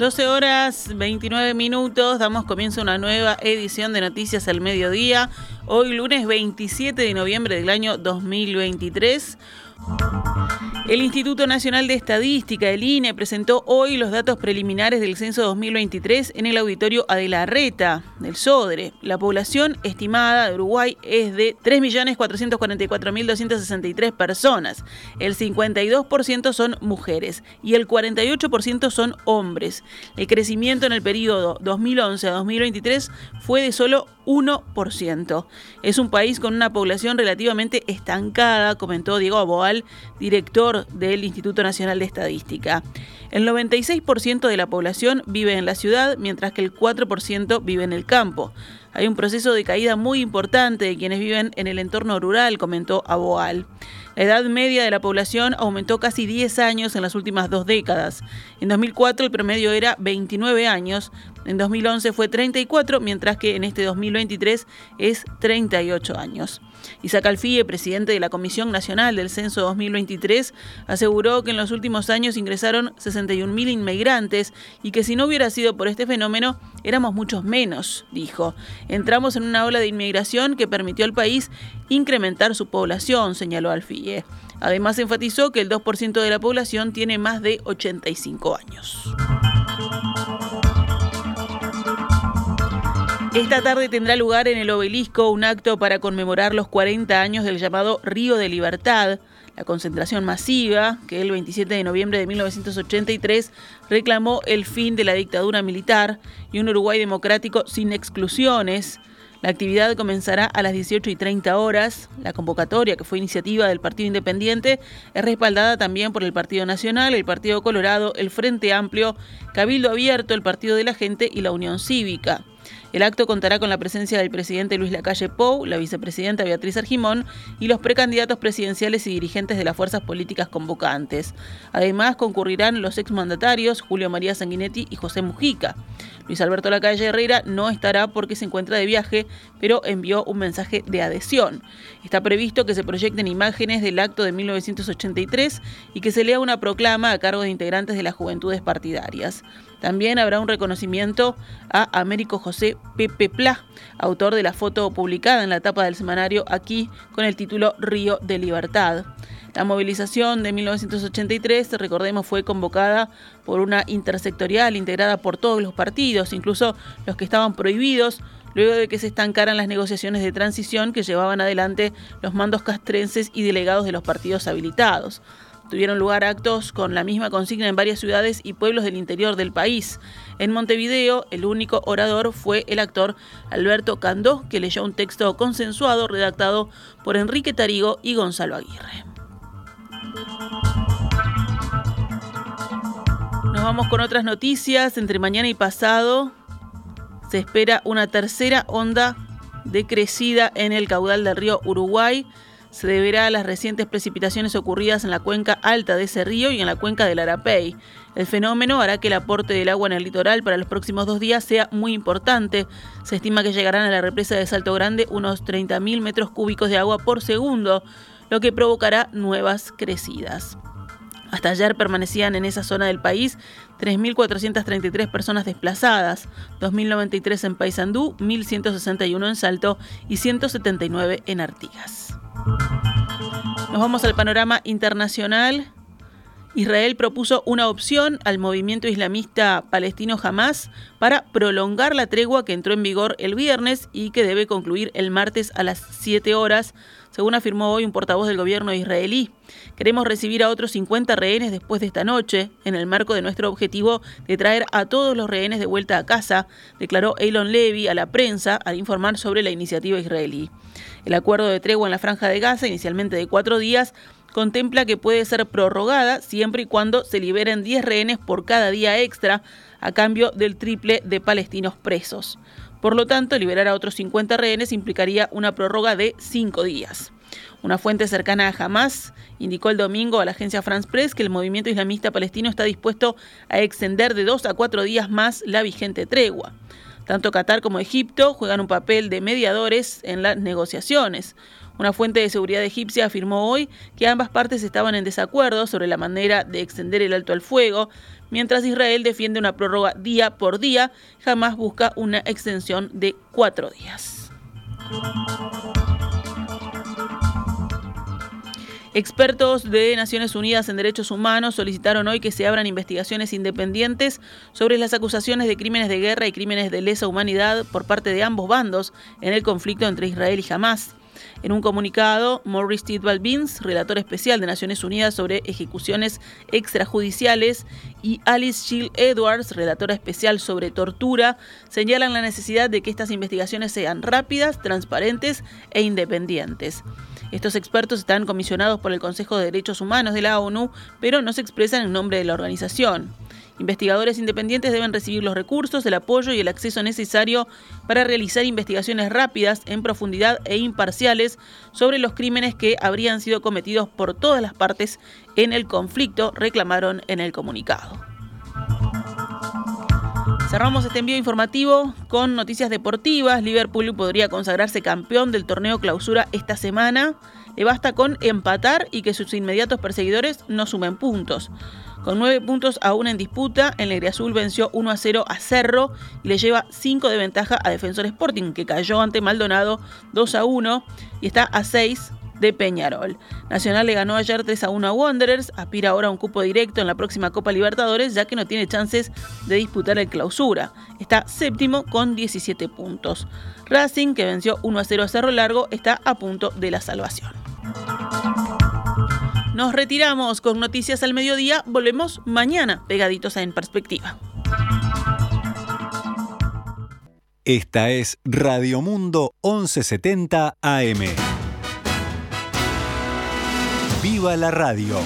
12 horas 29 minutos, damos comienzo a una nueva edición de Noticias al Mediodía. Hoy lunes 27 de noviembre del año 2023. El Instituto Nacional de Estadística, el INE, presentó hoy los datos preliminares del censo 2023 en el auditorio Adelarreta del Sodre. La población estimada de Uruguay es de 3.444.263 personas. El 52% son mujeres y el 48% son hombres. El crecimiento en el periodo 2011 a 2023 fue de solo 1%. Es un país con una población relativamente estancada, comentó Diego Aboal, director del Instituto Nacional de Estadística. El 96% de la población vive en la ciudad, mientras que el 4% vive en el campo. Hay un proceso de caída muy importante de quienes viven en el entorno rural, comentó Aboal. La edad media de la población aumentó casi 10 años en las últimas dos décadas. En 2004 el promedio era 29 años, en 2011 fue 34, mientras que en este 2023 es 38 años. Isaac Alfie, presidente de la Comisión Nacional del Censo 2023, aseguró que en los últimos años ingresaron 61.000 inmigrantes y que si no hubiera sido por este fenómeno, éramos muchos menos, dijo. Entramos en una ola de inmigración que permitió al país incrementar su población, señaló Alfie. Además, enfatizó que el 2% de la población tiene más de 85 años. Esta tarde tendrá lugar en el obelisco un acto para conmemorar los 40 años del llamado Río de Libertad, la concentración masiva que el 27 de noviembre de 1983 reclamó el fin de la dictadura militar y un Uruguay democrático sin exclusiones. La actividad comenzará a las 18 y 30 horas. La convocatoria, que fue iniciativa del Partido Independiente, es respaldada también por el Partido Nacional, el Partido Colorado, el Frente Amplio, Cabildo Abierto, el Partido de la Gente y la Unión Cívica. El acto contará con la presencia del presidente Luis Lacalle Pou, la vicepresidenta Beatriz Argimón y los precandidatos presidenciales y dirigentes de las fuerzas políticas convocantes. Además, concurrirán los exmandatarios Julio María Sanguinetti y José Mujica. Luis Alberto Lacalle Herrera no estará porque se encuentra de viaje, pero envió un mensaje de adhesión. Está previsto que se proyecten imágenes del acto de 1983 y que se lea una proclama a cargo de integrantes de las juventudes partidarias. También habrá un reconocimiento a Américo José Pepe Pla, autor de la foto publicada en la tapa del semanario aquí con el título Río de Libertad. La movilización de 1983, recordemos, fue convocada por una intersectorial integrada por todos los partidos, incluso los que estaban prohibidos, luego de que se estancaran las negociaciones de transición que llevaban adelante los mandos castrenses y delegados de los partidos habilitados. Tuvieron lugar actos con la misma consigna en varias ciudades y pueblos del interior del país. En Montevideo, el único orador fue el actor Alberto Candó, que leyó un texto consensuado redactado por Enrique Tarigo y Gonzalo Aguirre. Nos vamos con otras noticias. Entre mañana y pasado se espera una tercera onda de crecida en el caudal del río Uruguay se deberá a las recientes precipitaciones ocurridas en la cuenca alta de ese río y en la cuenca del Arapey. El fenómeno hará que el aporte del agua en el litoral para los próximos dos días sea muy importante. Se estima que llegarán a la represa de Salto Grande unos 30.000 metros cúbicos de agua por segundo, lo que provocará nuevas crecidas. Hasta ayer permanecían en esa zona del país 3.433 personas desplazadas, 2.093 en Paysandú, 1.161 en Salto y 179 en Artigas. Nos vamos al panorama internacional. Israel propuso una opción al movimiento islamista palestino Hamas para prolongar la tregua que entró en vigor el viernes y que debe concluir el martes a las 7 horas, según afirmó hoy un portavoz del gobierno israelí. Queremos recibir a otros 50 rehenes después de esta noche, en el marco de nuestro objetivo de traer a todos los rehenes de vuelta a casa, declaró Elon Levy a la prensa al informar sobre la iniciativa israelí. El acuerdo de tregua en la franja de Gaza, inicialmente de cuatro días, contempla que puede ser prorrogada siempre y cuando se liberen 10 rehenes por cada día extra a cambio del triple de palestinos presos. Por lo tanto, liberar a otros 50 rehenes implicaría una prórroga de cinco días. Una fuente cercana a Hamas indicó el domingo a la agencia France Press que el movimiento islamista palestino está dispuesto a extender de dos a cuatro días más la vigente tregua. Tanto Qatar como Egipto juegan un papel de mediadores en las negociaciones. Una fuente de seguridad egipcia afirmó hoy que ambas partes estaban en desacuerdo sobre la manera de extender el alto al fuego, mientras Israel defiende una prórroga día por día, jamás busca una extensión de cuatro días. Expertos de Naciones Unidas en Derechos Humanos solicitaron hoy que se abran investigaciones independientes sobre las acusaciones de crímenes de guerra y crímenes de lesa humanidad por parte de ambos bandos en el conflicto entre Israel y Hamas. En un comunicado, Maurice Tidwell Beans, relator especial de Naciones Unidas sobre ejecuciones extrajudiciales, y Alice Shield Edwards, relatora especial sobre tortura, señalan la necesidad de que estas investigaciones sean rápidas, transparentes e independientes. Estos expertos están comisionados por el Consejo de Derechos Humanos de la ONU, pero no se expresan en nombre de la organización. Investigadores independientes deben recibir los recursos, el apoyo y el acceso necesario para realizar investigaciones rápidas, en profundidad e imparciales sobre los crímenes que habrían sido cometidos por todas las partes en el conflicto, reclamaron en el comunicado. Cerramos este envío informativo con noticias deportivas. Liverpool podría consagrarse campeón del torneo clausura esta semana. Le basta con empatar y que sus inmediatos perseguidores no sumen puntos. Con nueve puntos aún en disputa, el Azul venció 1 a 0 a Cerro y le lleva 5 de ventaja a Defensor Sporting, que cayó ante Maldonado 2 a 1 y está a 6 de Peñarol. Nacional le ganó ayer 3 a 1 a Wanderers, aspira ahora a un cupo directo en la próxima Copa Libertadores, ya que no tiene chances de disputar el clausura. Está séptimo con 17 puntos. Racing, que venció 1 a 0 a Cerro Largo, está a punto de la salvación. Nos retiramos con noticias al mediodía, volvemos mañana pegaditos a En Perspectiva. Esta es Radio Mundo 1170 AM. ¡Viva la radio!